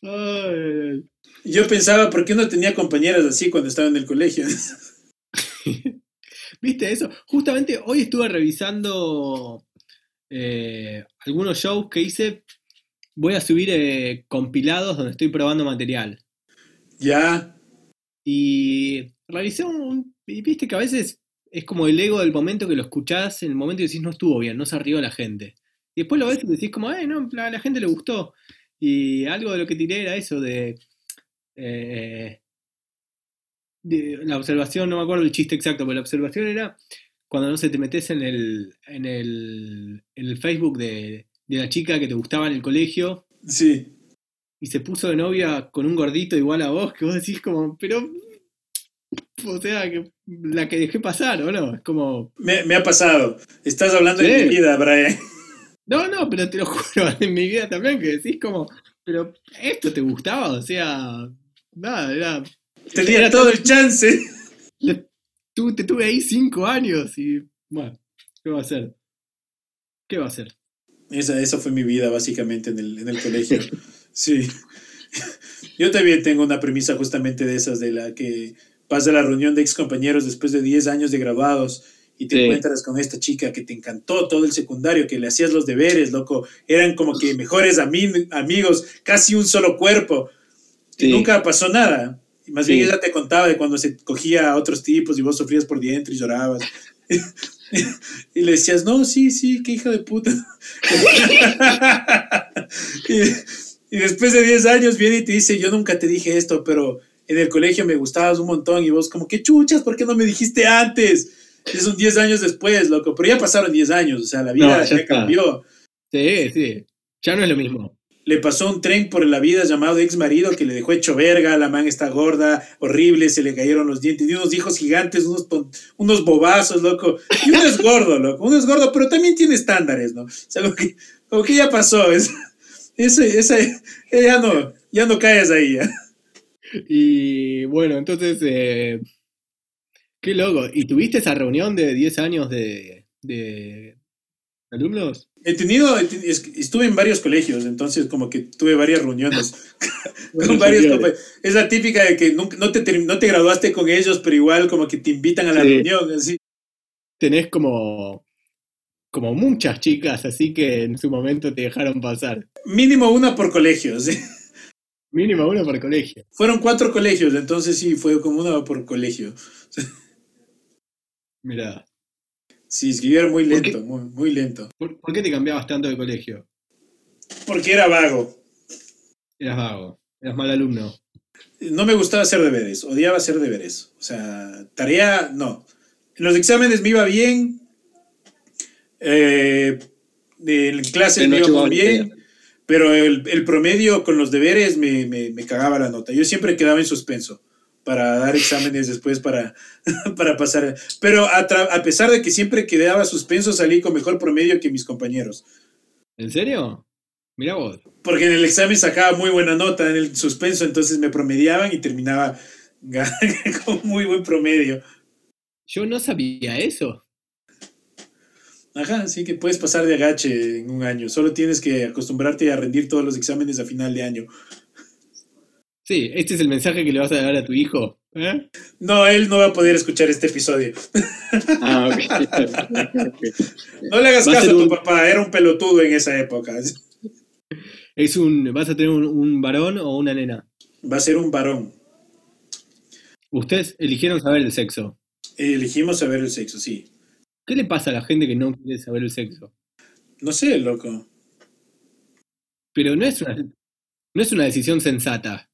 Ay. Yo pensaba, ¿por qué no tenía compañeras así cuando estaba en el colegio? *laughs* ¿Viste eso? Justamente hoy estuve revisando eh, algunos shows que hice. Voy a subir eh, compilados donde estoy probando material. Ya, Y revisé un. Y viste que a veces es como el ego del momento que lo escuchás, en el momento que decís no estuvo bien, no se rió la gente. Y después lo ves y decís como, eh, no, a la gente le gustó. Y algo de lo que tiré era eso de. eh, de la observación, no me acuerdo el chiste exacto, pero la observación era cuando no sé, te metes en el, en el, en el Facebook de, de la chica que te gustaba en el colegio sí. Y se puso de novia con un gordito igual a vos, que vos decís como, pero. O sea, que la que dejé pasar, ¿o no? Es como. Me, me ha pasado. Estás hablando de Sí. mi vida, Brian. No, no, pero te lo *laughs* juro, en mi vida también, que decís como, pero esto te gustaba, o sea, nada, era. Tenía era todo el chance. *laughs* le- tu- te tuve ahí cinco años y. Bueno, ¿qué va a hacer? ¿Qué va a hacer? Esa, esa fue mi vida, básicamente, en el, en el colegio. *laughs* Sí. Yo también tengo una premisa justamente de esas, de la que vas a la reunión de ex compañeros después de 10 años de graduados y te Sí. encuentras con esta chica que te encantó todo el secundario, que le hacías los deberes, loco. Eran como que mejores ami- amigos, casi un solo cuerpo. Y Sí. nunca pasó nada. Y más Sí. bien ella te contaba de cuando se cogía a otros tipos y vos sufrías por dentro y llorabas. *laughs* y le decías, no, sí, sí, qué hija de puta. *laughs* y, y después de 10 años viene y te dice, yo nunca te dije esto, pero en el colegio me gustabas un montón y vos como, qué chuchas, ¿por qué no me dijiste antes? Y son 10 años después, loco, pero ya pasaron 10 años, o sea, la vida No, ya cambió. Sí, sí, ya no es lo mismo. Le pasó un tren por la vida llamado ex marido que le dejó hecho verga, la man está gorda, horrible, se le cayeron los dientes, y unos hijos gigantes, unos, unos bobazos, loco. Y uno es gordo, loco, uno es gordo, pero también tiene estándares, ¿no? O sea, como que, como que ya pasó, es, ese, ese, ya no, ya no caes ahí, ya. Y bueno, entonces, eh, qué loco. ¿Y tuviste esa reunión de 10 años de, de alumnos? He tenido, estuve en varios colegios, entonces como que tuve varias reuniones *laughs* *laughs* con Buenas varios Es la típica de que nunca, no, te, no te graduaste con ellos, pero igual como que te invitan a la Sí. reunión, así. Tenés como, como muchas chicas, así que en su momento te dejaron pasar. Mínimo una por colegio, *laughs* ¿sí? Mínimo uno por colegio. Fueron cuatro colegios, entonces sí, fue como una por colegio. Mirá, Sí, escribieron muy lento, muy, muy lento. ¿por, por qué te cambiabas tanto de colegio? Porque era vago. Eras vago, eras mal alumno. No me gustaba hacer deberes, odiaba hacer deberes. O sea, tarea, no. En los exámenes me iba bien. Eh, en clases me iba muy bien. Pero el, el promedio con los deberes me, me- me cagaba la nota. Yo siempre quedaba en suspenso para dar exámenes después para, *laughs* para pasar. Pero a, a pesar de que siempre quedaba suspenso, salí con mejor promedio que mis compañeros. ¿En serio? Mirá vos. Porque en el examen sacaba muy buena nota en el suspenso, entonces me promediaban y terminaba *laughs* con muy buen promedio. Yo no sabía eso. Ajá, así que puedes pasar de agache en un año. Solo tienes que acostumbrarte a rendir todos los exámenes a final de año. Sí, este es el mensaje que le vas a dar a tu hijo. ¿eh? No, él no va a poder escuchar este episodio. Ah, ok. No le hagas caso a tu papá, era un pelotudo en esa época. Es un, ¿Vas a tener un, un varón o una nena? Va a ser un varón. Ustedes eligieron saber el sexo. Elegimos saber el sexo, sí. ¿Qué le pasa a la gente que no quiere saber el sexo? No sé, loco. Pero no es una, no es una decisión sensata.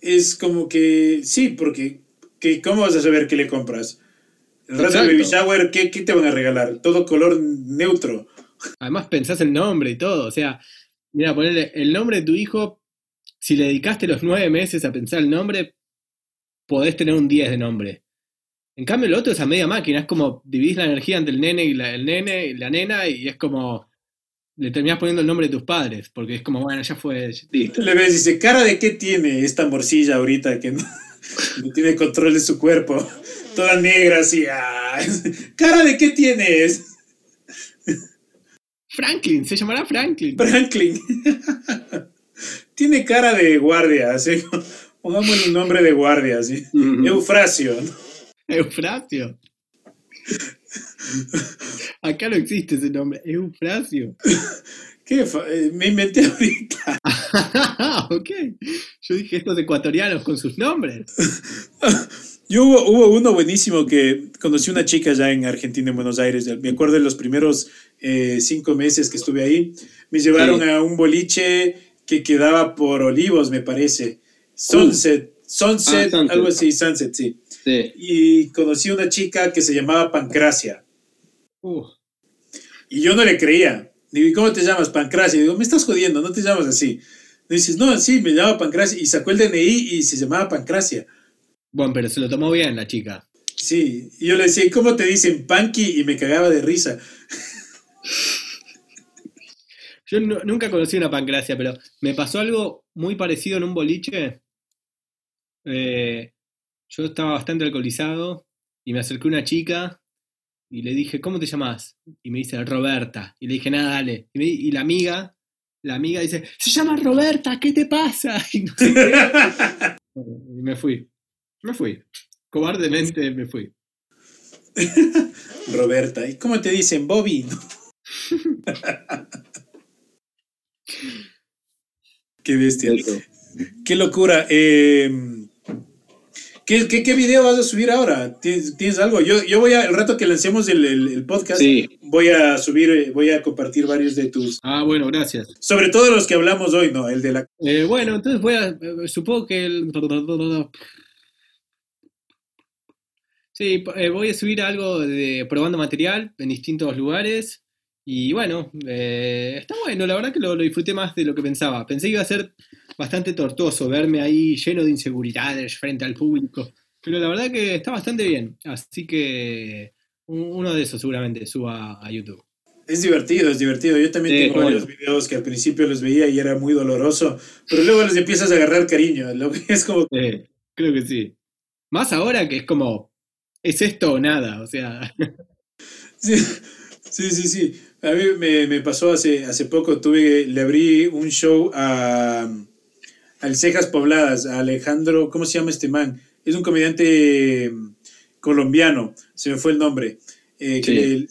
Es como que, sí, porque que, ¿cómo vas a saber qué le compras? El rato del Exacto. baby shower, ¿qué, ¿qué te van a regalar? Todo color neutro. Además pensás el nombre y todo. O sea, mira, ponerle el nombre de tu hijo, si le dedicaste los nueve meses a pensar el nombre, podés tener un 10 de nombre. En cambio, lo otro es a media máquina, es como dividís la energía entre el nene y la, el nene y la nena, y es como le terminás poniendo el nombre de tus padres, porque es como, bueno, ya fue. Listo. Le ves y dice, ¿cara de qué tiene esta morcilla ahorita que no, *laughs* no tiene control de su cuerpo? Toda negra así. ah. *laughs* ¿Cara de qué tienes? Franklin, se llamará Franklin. Franklin. *laughs* tiene cara de guardia, así. Pongámosle un nombre de guardia, así. Eufrasio. ¿no? Eufrasio. Acá no existe ese nombre, Eufrasio. ¿Qué eh, me inventé ahorita. *laughs* ok. Yo dije estos ecuatorianos con sus nombres. *laughs* Yo hubo, hubo uno buenísimo que conocí una chica ya en Argentina, en Buenos Aires. Me acuerdo de los primeros eh, cinco meses que estuve ahí. Me llevaron Sí. a un boliche que quedaba por Olivos, me parece. Sunset, Sunset, Ah, Sunset. algo así, Sunset, sí. Sí. Y conocí una chica que se llamaba Pancracia. Uh, Y yo no le creía. Digo, ¿y cómo te llamas? Pancracia. Digo, me estás jodiendo, no te llamas así. Me dices, no, sí, me llamo Pancracia. Y sacó el DNI y se llamaba Pancracia. bueno, pero se lo tomó bien la chica. Sí, y yo le decía, ¿y cómo te dicen Panky? Y me cagaba de risa. Yo nu- nunca conocí una pancracia, pero me pasó algo muy parecido en un boliche. Eh, yo estaba bastante alcoholizado y me acerqué a una chica y le dije, ¿cómo te llamas? Y me dice, Roberta. Y le dije, nada, dale. Y, me- y la amiga, la amiga dice, se llama Roberta, ¿qué te pasa? *laughs* Y, no sé qué. *laughs* Y me fui. Me fui. Cobardemente me fui. *laughs* Roberta, ¿y cómo te dicen Bobby? Qué bestia. Qué locura. Eh, ¿qué, qué, qué video vas a subir ahora? ¿Tienes, tienes algo? Yo, yo voy a, el rato que lancemos el, el- el podcast, Sí. voy a subir, eh, voy a compartir varios de tus... Ah, bueno, gracias. Sobre todo los que hablamos hoy, ¿no? El de la... Eh, bueno, entonces voy a. eh, Supongo que el. Sí, eh, voy a subir algo de probando material en distintos lugares. Y bueno, eh, está bueno, la verdad que lo, lo disfruté más de lo que pensaba. Pensé que iba a ser bastante tortuoso verme ahí lleno de inseguridades frente al público. Pero la verdad que está bastante bien. Así que un- uno de esos seguramente suba a YouTube. Es divertido, es divertido. Yo también Sí, tengo bueno. varios videos que al principio los veía y era muy doloroso, pero luego les empiezas a agarrar cariño. Lo que es como... Eh, creo que sí. Más ahora que es como, ¿es esto o nada? O sea, Sí, Sí, sí, sí. A mí me, me pasó hace, hace poco, tuve, le abrí un show a, al Cejas Pobladas, a Alejandro, ¿cómo se llama este man? Es un comediante colombiano, se me fue el nombre. Eh, Sí.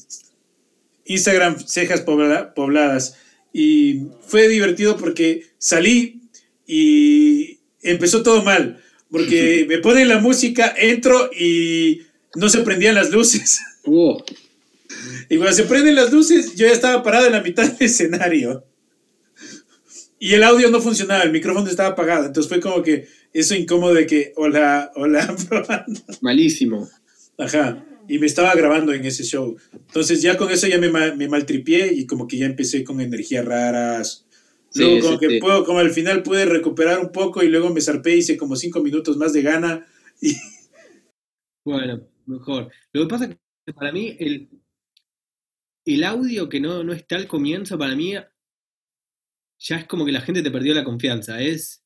Instagram Cejas Pobla- Pobladas. Y fue divertido porque salí y empezó todo mal. Porque *laughs* me ponen la música, entro y no se prendían las luces. Oh, Y cuando se prenden las luces, yo ya estaba parado en la mitad del escenario. Y el audio no funcionaba, el micrófono estaba apagado. Entonces fue como que eso incómodo de que, hola, hola, *laughs* probando. malísimo. Ajá. Y me estaba grabando en ese show. Entonces ya con eso ya me, me maltripié y como que ya empecé con energías raras. Sí, Luego como sí, que sí. puedo, como al final pude recuperar un poco y luego me zarpé, hice como cinco minutos más de gana. Y Bueno, mejor. Lo que pasa es que para mí el, el audio que no, no está al comienzo, para mí ya es como que la gente te perdió la confianza. Es,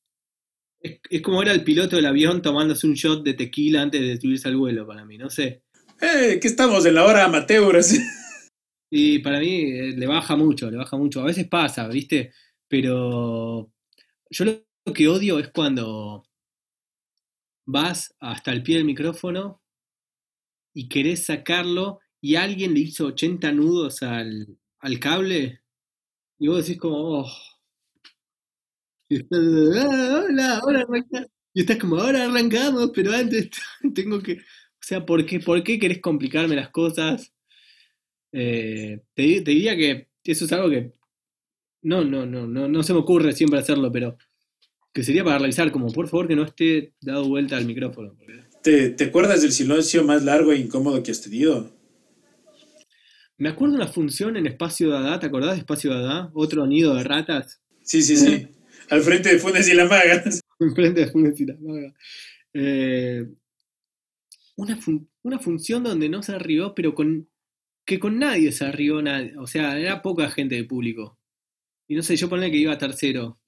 es, es como era el piloto del avión tomándose un shot de tequila antes de subirse al vuelo, para mí, no sé. eh, que estamos en la hora amateur. Y para mí eh, le baja mucho, le baja mucho. A veces pasa, ¿viste? Pero yo lo que odio es cuando vas hasta el pie del micrófono y querés sacarlo y alguien le hizo 80 nudos al, al cable y vos decís como, oh. Y "Ah, hola, ahora arranca-". Y estás como, ahora arrancamos, pero antes *laughs* tengo que... O sea, ¿por qué, ¿por qué querés complicarme las cosas? Eh, te, di- te diría que eso es algo que no, no, no, no, no se me ocurre siempre hacerlo, pero que sería para realizar, como por favor que no esté dado vuelta al micrófono. ¿Te, ¿Te acuerdas del silencio más largo e incómodo que has tenido? Me acuerdo una función en Espacio Dada, ¿te acordás de Espacio Dada? Otro nido de ratas Sí, sí, sí. Al frente de Funes y la Maga. enfrente *laughs* de Funes y la Maga. Eh, una, fun- una función donde no se rió, pero con que con nadie se rió nadie. O sea, era poca gente de público. Y no sé, yo ponía que iba tercero.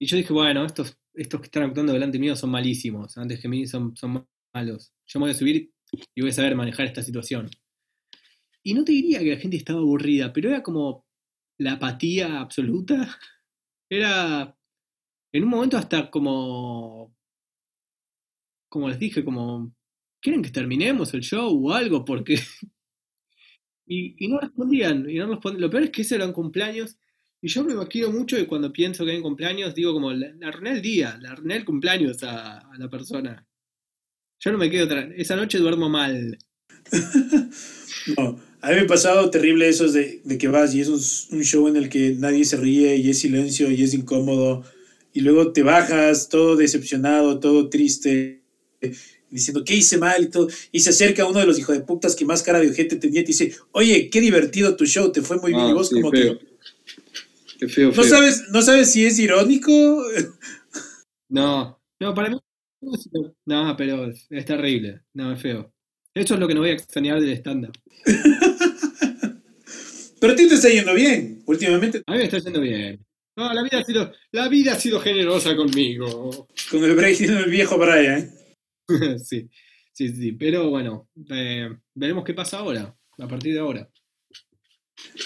Y yo dije, bueno, estos, estos que están actuando delante mío son malísimos. Antes que mí son, son malos. Yo me voy a subir y voy a saber manejar esta situación. Y no te diría que la gente estaba aburrida, pero era como la apatía absoluta. *laughs* Era en un momento hasta como, como les dije, como, ¿quieren que terminemos el show o algo? Porque... *laughs* Y, y no respondían, y no respondían. Lo peor es que ese era un cumpleaños, y yo me imagino mucho y cuando pienso que hay cumpleaños, digo como, le arruiné el día, le arruiné el cumpleaños a, la persona. Yo no me quedo, esa noche duermo mal. *laughs* No, a mí me ha pasado terrible esos de, de que vas y es un, un show en el que nadie se ríe y es silencio y es incómodo y luego te bajas todo decepcionado, todo triste, diciendo qué hice mal y todo, y se acerca uno de los hijos de putas que más cara de ojete tenía y te dice, oye, qué divertido tu show, te fue muy bien Ah, y vos sí, como feo. que Qué feo, no feo. sabes, no sabes si es irónico. No, no, para mí. No, pero es, es terrible. No, es feo. Eso es lo que no voy a extrañar del stand-up. *laughs* Pero a ti te está yendo bien últimamente A mí me está yendo bien. No, la vida ha sido, la vida ha sido generosa conmigo. con el break el viejo Brian. *laughs* sí, sí, sí. Pero bueno, eh, veremos qué pasa ahora, a partir de ahora.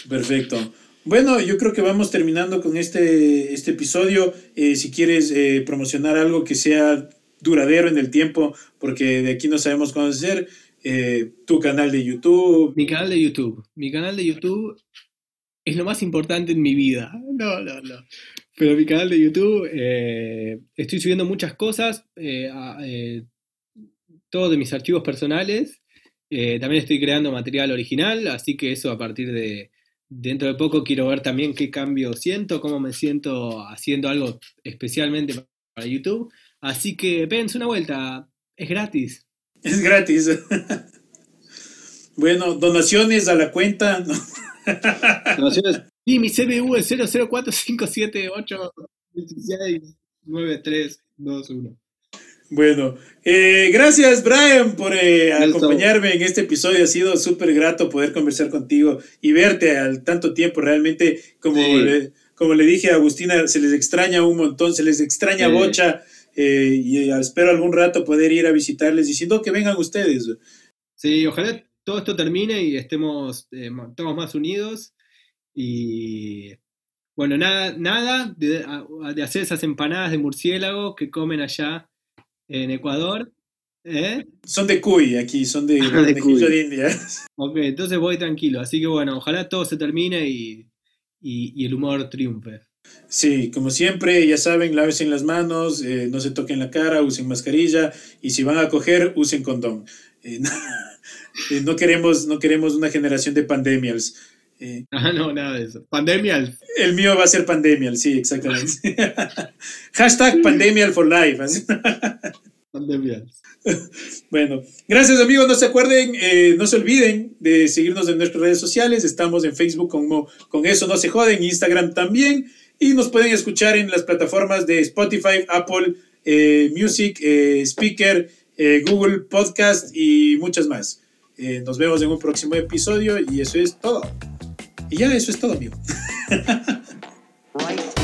Perfecto. Bueno, yo creo que vamos terminando con este, este episodio. Eh, si quieres eh, promocionar algo que sea duradero en el tiempo, porque de aquí no sabemos cuándo hacer, eh, tu canal de YouTube. Mi canal de YouTube. Mi canal de YouTube es lo más importante en mi vida. *laughs* No, no, no. Pero mi canal de YouTube, eh, estoy subiendo muchas cosas, eh, todos de mis archivos personales. También estoy creando material original, así que eso a partir de dentro de poco quiero ver también qué cambio siento, cómo me siento haciendo algo especialmente para YouTube. Así que péguense una vuelta, es gratis. Es gratis. *laughs* bueno, donaciones a la cuenta. ¿no? Donaciones, *laughs* Y mi CBU es 004578169321. Bueno, eh, gracias Brian por eh, acompañarme en este episodio. Ha sido súper grato poder conversar contigo y verte al tanto tiempo. Realmente, como, Sí. le, como le dije a Agustina, se les extraña un montón, se les extraña Sí. bocha eh, y eh, espero algún rato poder ir a visitarles diciendo que vengan ustedes. Sí, ojalá todo esto termine y estemos eh, todos más unidos. Y bueno, nada, nada de, de hacer esas empanadas de murciélago que comen allá en Ecuador. ¿eh? Son de cuy aquí, son de, Ah, de cuy. de India. *laughs* Ok, entonces voy tranquilo. Así que bueno, ojalá todo se termine y, y- y el humor triunfe. Sí, como siempre, ya saben, lávense las manos, eh, no se toquen la cara, usen mascarilla y si van a coger, usen condón. Eh, no, *laughs* eh, no queremos, no queremos una generación de pandemials. Eh, *laughs* Ah, no, nada de eso. Pandemia. el mío va a ser pandemial, sí, exactamente. *laughs* Hashtag pandemial for life. así. Pandemia. Bueno, gracias amigos, no se acuerden, eh, no se olviden de seguirnos en nuestras redes sociales, estamos en Facebook como con eso no se joden, Instagram también, y nos pueden escuchar en las plataformas de Spotify, Apple eh, Music, eh, Speaker, eh, Google Podcast y muchas más. Nos vemos en un próximo episodio y eso es todo. Y ya eso es todo, amigo. *laughs*